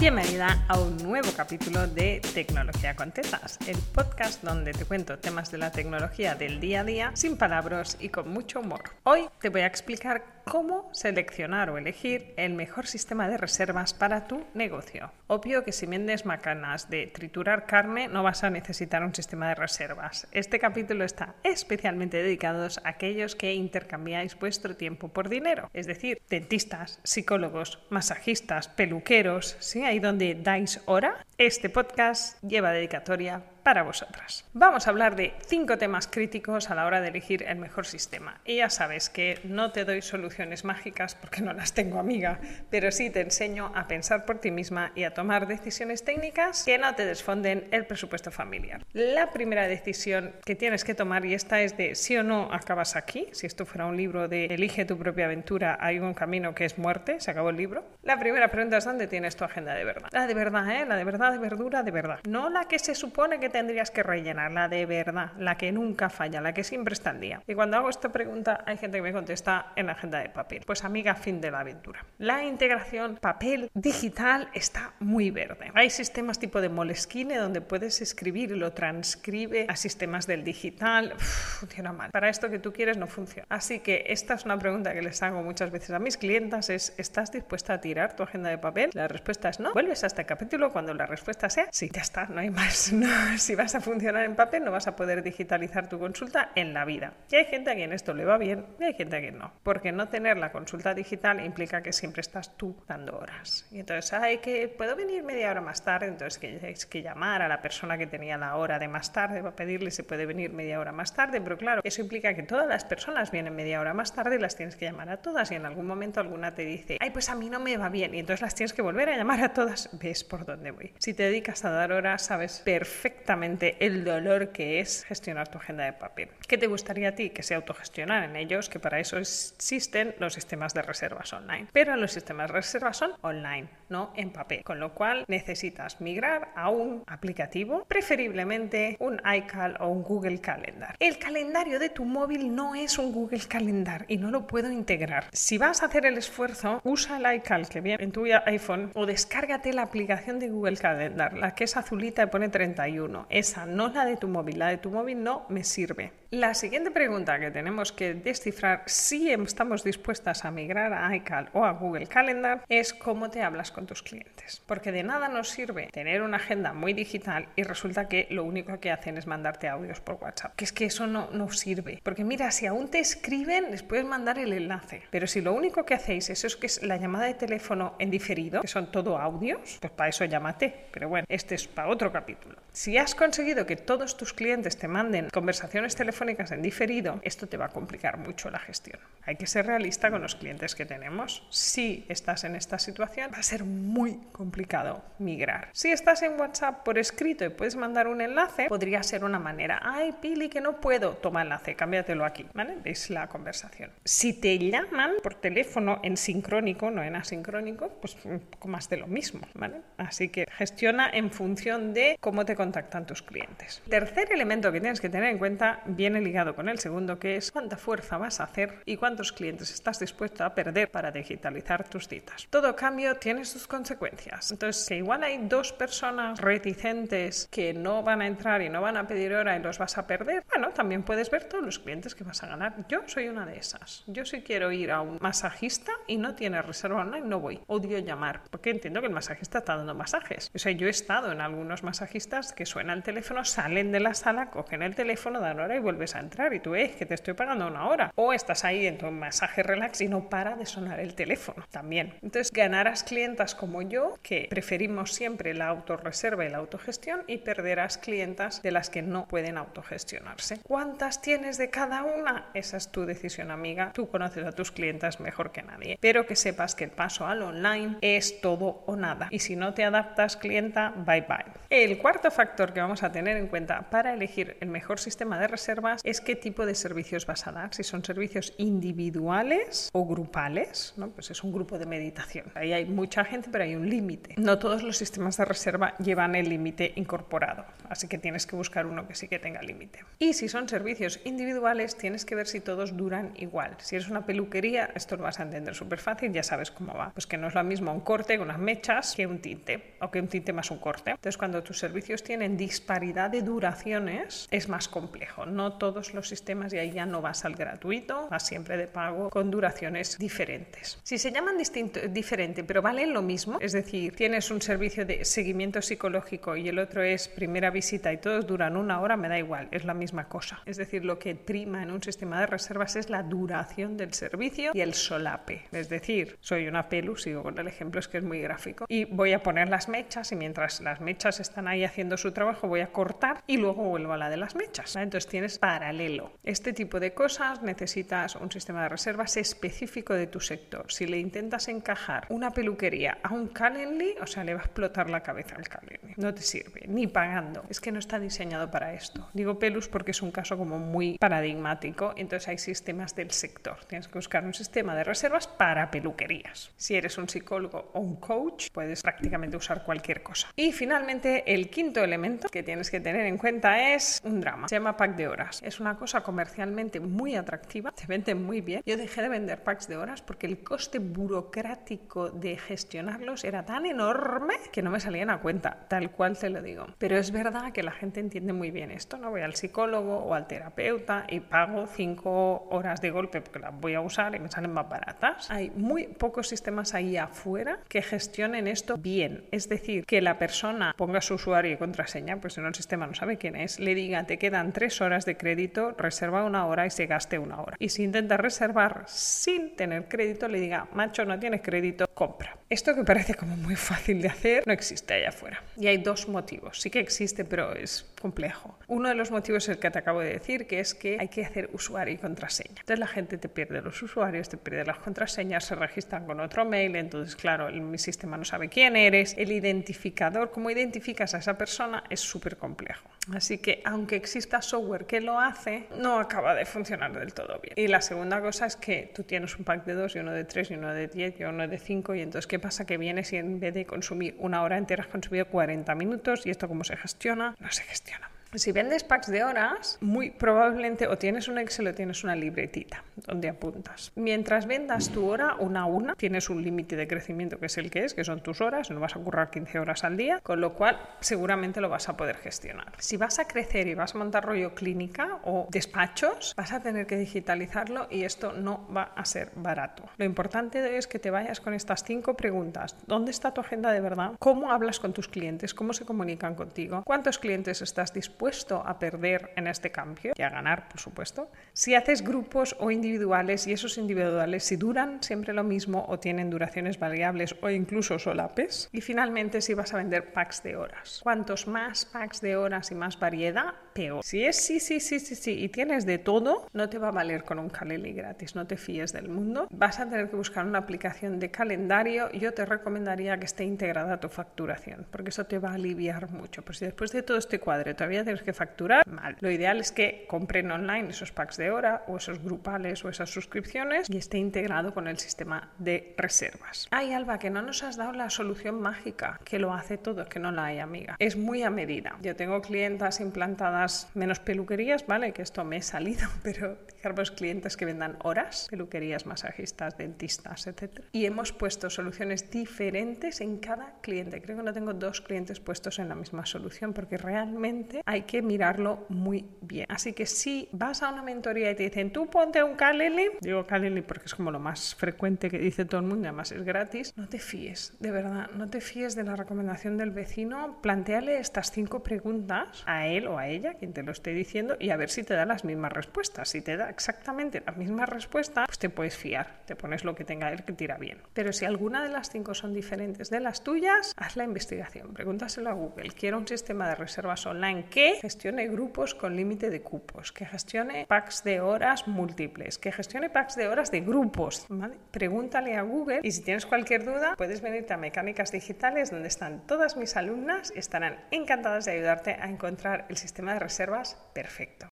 Bienvenida a un nuevo capítulo de Tecnología con Tetas, el podcast donde te cuento temas de la tecnología del día a día sin palabras y con mucho humor. Hoy te voy a explicar cómo seleccionar o elegir el mejor sistema de reservas para tu negocio. Obvio que si vendes macanas de triturar carne no vas a necesitar un sistema de reservas. Este capítulo está especialmente dedicado a aquellos que intercambiáis vuestro tiempo por dinero, es decir, dentistas, psicólogos, masajistas, peluqueros, ¿sí? ahí donde dais hora. Este podcast lleva dedicatoria para vosotras. Vamos a hablar de cinco temas críticos a la hora de elegir el mejor sistema. Y ya sabes que no te doy soluciones mágicas porque no las tengo amiga, pero sí te enseño a pensar por ti misma y a tomar decisiones técnicas que no te desfonden el presupuesto familiar. La primera decisión que tienes que tomar, y esta es de sí o no acabas aquí, si esto fuera un libro de Elige tu propia aventura, hay un camino que es muerte, se acabó el libro. La primera pregunta es ¿dónde tienes tu agenda de verdad? La de verdad, ¿eh? La de verdad, de verdura, de verdad. No la que se supone que te tendrías que rellenar, la de verdad, la que nunca falla, la que siempre está al día. Y cuando hago esta pregunta hay gente que me contesta en la agenda de papel. Pues amiga, fin de la aventura. La integración papel digital está muy verde. Hay sistemas tipo de Moleskine donde puedes escribir y lo transcribe a sistemas del digital. funciona mal. Para esto que tú quieres no funciona. Así que esta es una pregunta que les hago muchas veces a mis clientas es ¿estás dispuesta a tirar tu agenda de papel? La respuesta es no. Vuelves a este capítulo cuando la respuesta sea sí, ya está, no hay más. si vas a funcionar en papel, no vas a poder digitalizar tu consulta en la vida. Y hay gente a quien esto le va bien y hay gente a quien no. Porque no tener la consulta digital implica que siempre estás tú dando horas. Y entonces, hay que puedo venir media hora más tarde, entonces que tienes que llamar a la persona que tenía la hora de más tarde para pedirle si puede venir media hora más tarde, pero claro, eso implica que todas las personas vienen media hora más tarde y las tienes que llamar a todas y en algún momento alguna te dice, ay, pues a mí no me va bien y entonces las tienes que volver a llamar a todas. Ves por dónde voy. Si te dedicas a dar horas, sabes perfectamente el dolor que es gestionar tu agenda de papel. ¿Qué te gustaría a ti? Que se autogestionar en ellos, que para eso existen los sistemas de reservas online. Pero los sistemas de reservas son online, no en papel. Con lo cual necesitas migrar a un aplicativo, preferiblemente un iCal o un Google Calendar. El calendario de tu móvil no es un Google Calendar y no lo puedo integrar. Si vas a hacer el esfuerzo, usa el iCal que viene en tu iPhone o descárgate la aplicación de Google Calendar, la que es azulita y pone 31. Esa no la de tu móvil, la de tu móvil no me sirve. La siguiente pregunta que tenemos que descifrar si estamos dispuestas a migrar a iCal o a Google Calendar es cómo te hablas con tus clientes. Porque de nada nos sirve tener una agenda muy digital y resulta que lo único que hacen es mandarte audios por WhatsApp. Que es que eso no, no sirve. Porque mira, si aún te escriben, les puedes mandar el enlace. Pero si lo único que hacéis es, eso que es la llamada de teléfono en diferido, que son todo audios, pues para eso llámate. Pero bueno, este es para otro capítulo. Si has conseguido que todos tus clientes te manden conversaciones telefónicas en diferido, esto te va a complicar mucho la gestión. Hay que ser realista con los clientes que tenemos. Si estás en esta situación, va a ser muy complicado migrar. Si estás en WhatsApp por escrito y puedes mandar un enlace, podría ser una manera. Ay, Pili, que no puedo. Toma enlace, cámbiatelo aquí. ¿Vale? ¿Veis la conversación? Si te llaman por teléfono en sincrónico, no en asincrónico, pues un poco más de lo mismo. ¿Vale? Así que gestiona en función de cómo te contactan tus clientes. Tercer elemento que tienes que tener en cuenta viene ligado con el segundo, que es cuánta fuerza vas a hacer y cuántos clientes estás dispuesto a perder para digitalizar tus citas. Todo cambio tiene sus consecuencias. Entonces, que igual hay dos personas reticentes que no van a entrar y no van a pedir hora y los vas a perder, bueno, también puedes ver todos los clientes que vas a ganar. Yo soy una de esas. Yo si quiero ir a un masajista y no tiene reserva online, no voy. Odio llamar, porque entiendo que el masajista está dando masajes. O sea, yo he estado en algunos masajistas que el teléfono, salen de la sala, cogen el teléfono, dan hora y vuelves a entrar y tú ves que te estoy pagando una hora. O estás ahí en tu masaje relax y no para de sonar el teléfono también. Entonces ganarás clientas como yo que preferimos siempre la autorreserva y la autogestión y perderás clientas de las que no pueden autogestionarse. ¿Cuántas tienes de cada una? Esa es tu decisión amiga. Tú conoces a tus clientas mejor que nadie. Pero que sepas que el paso al online es todo o nada. Y si no te adaptas clienta, bye bye. El cuarto factor que vamos a tener en cuenta para elegir el mejor sistema de reservas es qué tipo de servicios vas a dar, si son servicios individuales o grupales, ¿no? Pues es un grupo de meditación. Ahí hay mucha gente, pero hay un límite. No todos los sistemas de reserva llevan el límite incorporado, así que tienes que buscar uno que sí que tenga límite. Y si son servicios individuales, tienes que ver si todos duran igual. Si es una peluquería, esto lo vas a entender súper fácil, ya sabes cómo va. Pues que no es lo mismo un corte con unas mechas que un tinte, o que un tinte más un corte. Entonces, cuando tus servicios tienen disparidad de duraciones, es más complejo. No todos los sistemas, y ahí ya no vas al gratuito, vas siempre de pago con duraciones diferentes. Si se llaman distinto, diferente, pero valen lo mismo, es decir, tienes un servicio de seguimiento psicológico y el otro es primera visita y todos duran una hora, me da igual, es la misma cosa. Es decir, lo que prima en un sistema de reservas es la duración del servicio y el solape. Es decir, soy una pelu, sigo con el ejemplo, es que es muy gráfico, y voy a poner las mechas y mientras las mechas están ahí haciendo su trabajo voy a cortar y luego vuelvo a la de las mechas. Entonces tienes paralelo. Este tipo de cosas necesitas un sistema de reservas específico de tu sector. Si le intentas encajar una peluquería a un Calendly, o sea, le va a explotar la cabeza al Calendly. No te sirve, ni pagando. Es que no está diseñado para esto. Digo pelus porque es un caso como muy paradigmático, entonces hay sistemas del sector. Tienes que buscar un sistema de reservas para peluquerías. Si eres un psicólogo o un coach, puedes prácticamente usar cualquier cosa. Y finalmente, el quinto elemento que tienes que tener en cuenta es un drama. Se llama pack de horas. Es una cosa comercialmente muy atractiva, te venden muy bien. Yo dejé de vender packs de horas porque el coste burocrático de gestionarlos era tan enorme que no me salían a cuenta, tal cual te lo digo. Pero es verdad que la gente entiende muy bien esto, ¿no? Voy al psicólogo o al terapeuta y pago cinco horas de golpe porque las voy a usar y me salen más baratas. Hay muy pocos sistemas ahí afuera que gestionen esto bien. Es decir, que la persona ponga su usuario y contraseña, pues si no el sistema no sabe quién es, le diga te quedan tres horas de crédito, reserva una hora y se gaste una hora. Y si intenta reservar sin tener crédito, le diga, macho, no tienes crédito, compra. Esto que parece como muy fácil de hacer, no existe allá afuera. Y hay dos motivos. Sí que existe, pero es complejo. Uno de los motivos es el que te acabo de decir, que es que hay que hacer usuario y contraseña. Entonces la gente te pierde los usuarios, te pierde las contraseñas, se registran con otro mail, entonces claro, el, mi sistema no sabe quién eres, el identificador, cómo identificas a esa persona es súper complejo. Así que aunque exista software que lo hace, no acaba de funcionar del todo bien. Y la segunda cosa es que tú tienes un pack de dos y uno de tres y uno de diez y uno de cinco y entonces ¿qué pasa? Que vienes y en vez de consumir una hora entera has consumido 40 minutos y esto cómo se gestiona, no se gestiona. Si vendes packs de horas, muy probablemente o tienes un Excel o tienes una libretita donde apuntas. Mientras vendas tu hora una a una, tienes un límite de crecimiento que es el que es, que son tus horas, no vas a currar 15 horas al día, con lo cual seguramente lo vas a poder gestionar. Si vas a crecer y vas a montar rollo clínica o despachos, vas a tener que digitalizarlo y esto no va a ser barato. Lo importante es que te vayas con estas cinco preguntas. ¿Dónde está tu agenda de verdad? ¿Cómo hablas con tus clientes? ¿Cómo se comunican contigo? ¿Cuántos clientes estás dispuesto a perder en este cambio y a ganar, por supuesto. Si haces grupos o individuales y esos individuales si duran siempre lo mismo o tienen duraciones variables o incluso solapes. Y finalmente si vas a vender packs de horas. Cuantos más packs de horas y más variedad, Si es sí, sí, sí, sí, sí y tienes de todo, no te va a valer con un Calendly gratis, no te fíes del mundo. Vas a tener que buscar una aplicación de calendario. Yo te recomendaría que esté integrada a tu facturación, porque eso te va a aliviar mucho. Pues si después de todo este cuadro todavía tienes que facturar, mal. Lo ideal es que compren online esos packs de hora o esos grupales o esas suscripciones y esté integrado con el sistema de reservas. Ay, Alba, que no nos has dado la solución mágica que lo hace todo, que no la hay, amiga. Es muy a medida. Yo tengo clientas implantadas menos peluquerías, ¿vale? Que esto me he salido, pero fijaros clientes que vendan horas, peluquerías, masajistas, dentistas, etc. Y hemos puesto soluciones diferentes en cada cliente. Creo que no tengo dos clientes puestos en la misma solución porque realmente hay que mirarlo muy bien. Así que si vas a una mentoría y te dicen, tú ponte un Calendly, digo Calendly porque es como lo más frecuente que dice todo el mundo, además es gratis, no te fíes, de verdad, no te fíes de la recomendación del vecino, planteale estas cinco preguntas a él o a ella, quien te lo esté diciendo y a ver si te da las mismas respuestas. Si te da exactamente la misma respuesta, pues te puedes fiar, te pones lo que tenga él que tira bien. Pero si alguna de las cinco son diferentes de las tuyas, haz la investigación, pregúntaselo a Google. Quiero un sistema de reservas online que gestione grupos con límite de cupos, que gestione packs de horas múltiples, que gestione packs de horas de grupos. Pregúntale a Google y si tienes cualquier duda, puedes venirte a Mecánicas Digitales donde están todas mis alumnas estarán encantadas de ayudarte a encontrar el sistema reservas perfecto.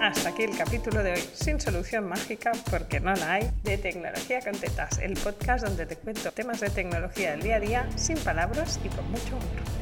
Hasta aquí el capítulo de hoy, sin solución mágica porque no la hay, de Tecnología con Tetas, el podcast donde te cuento temas de tecnología del día a día, sin palabras y con mucho humor.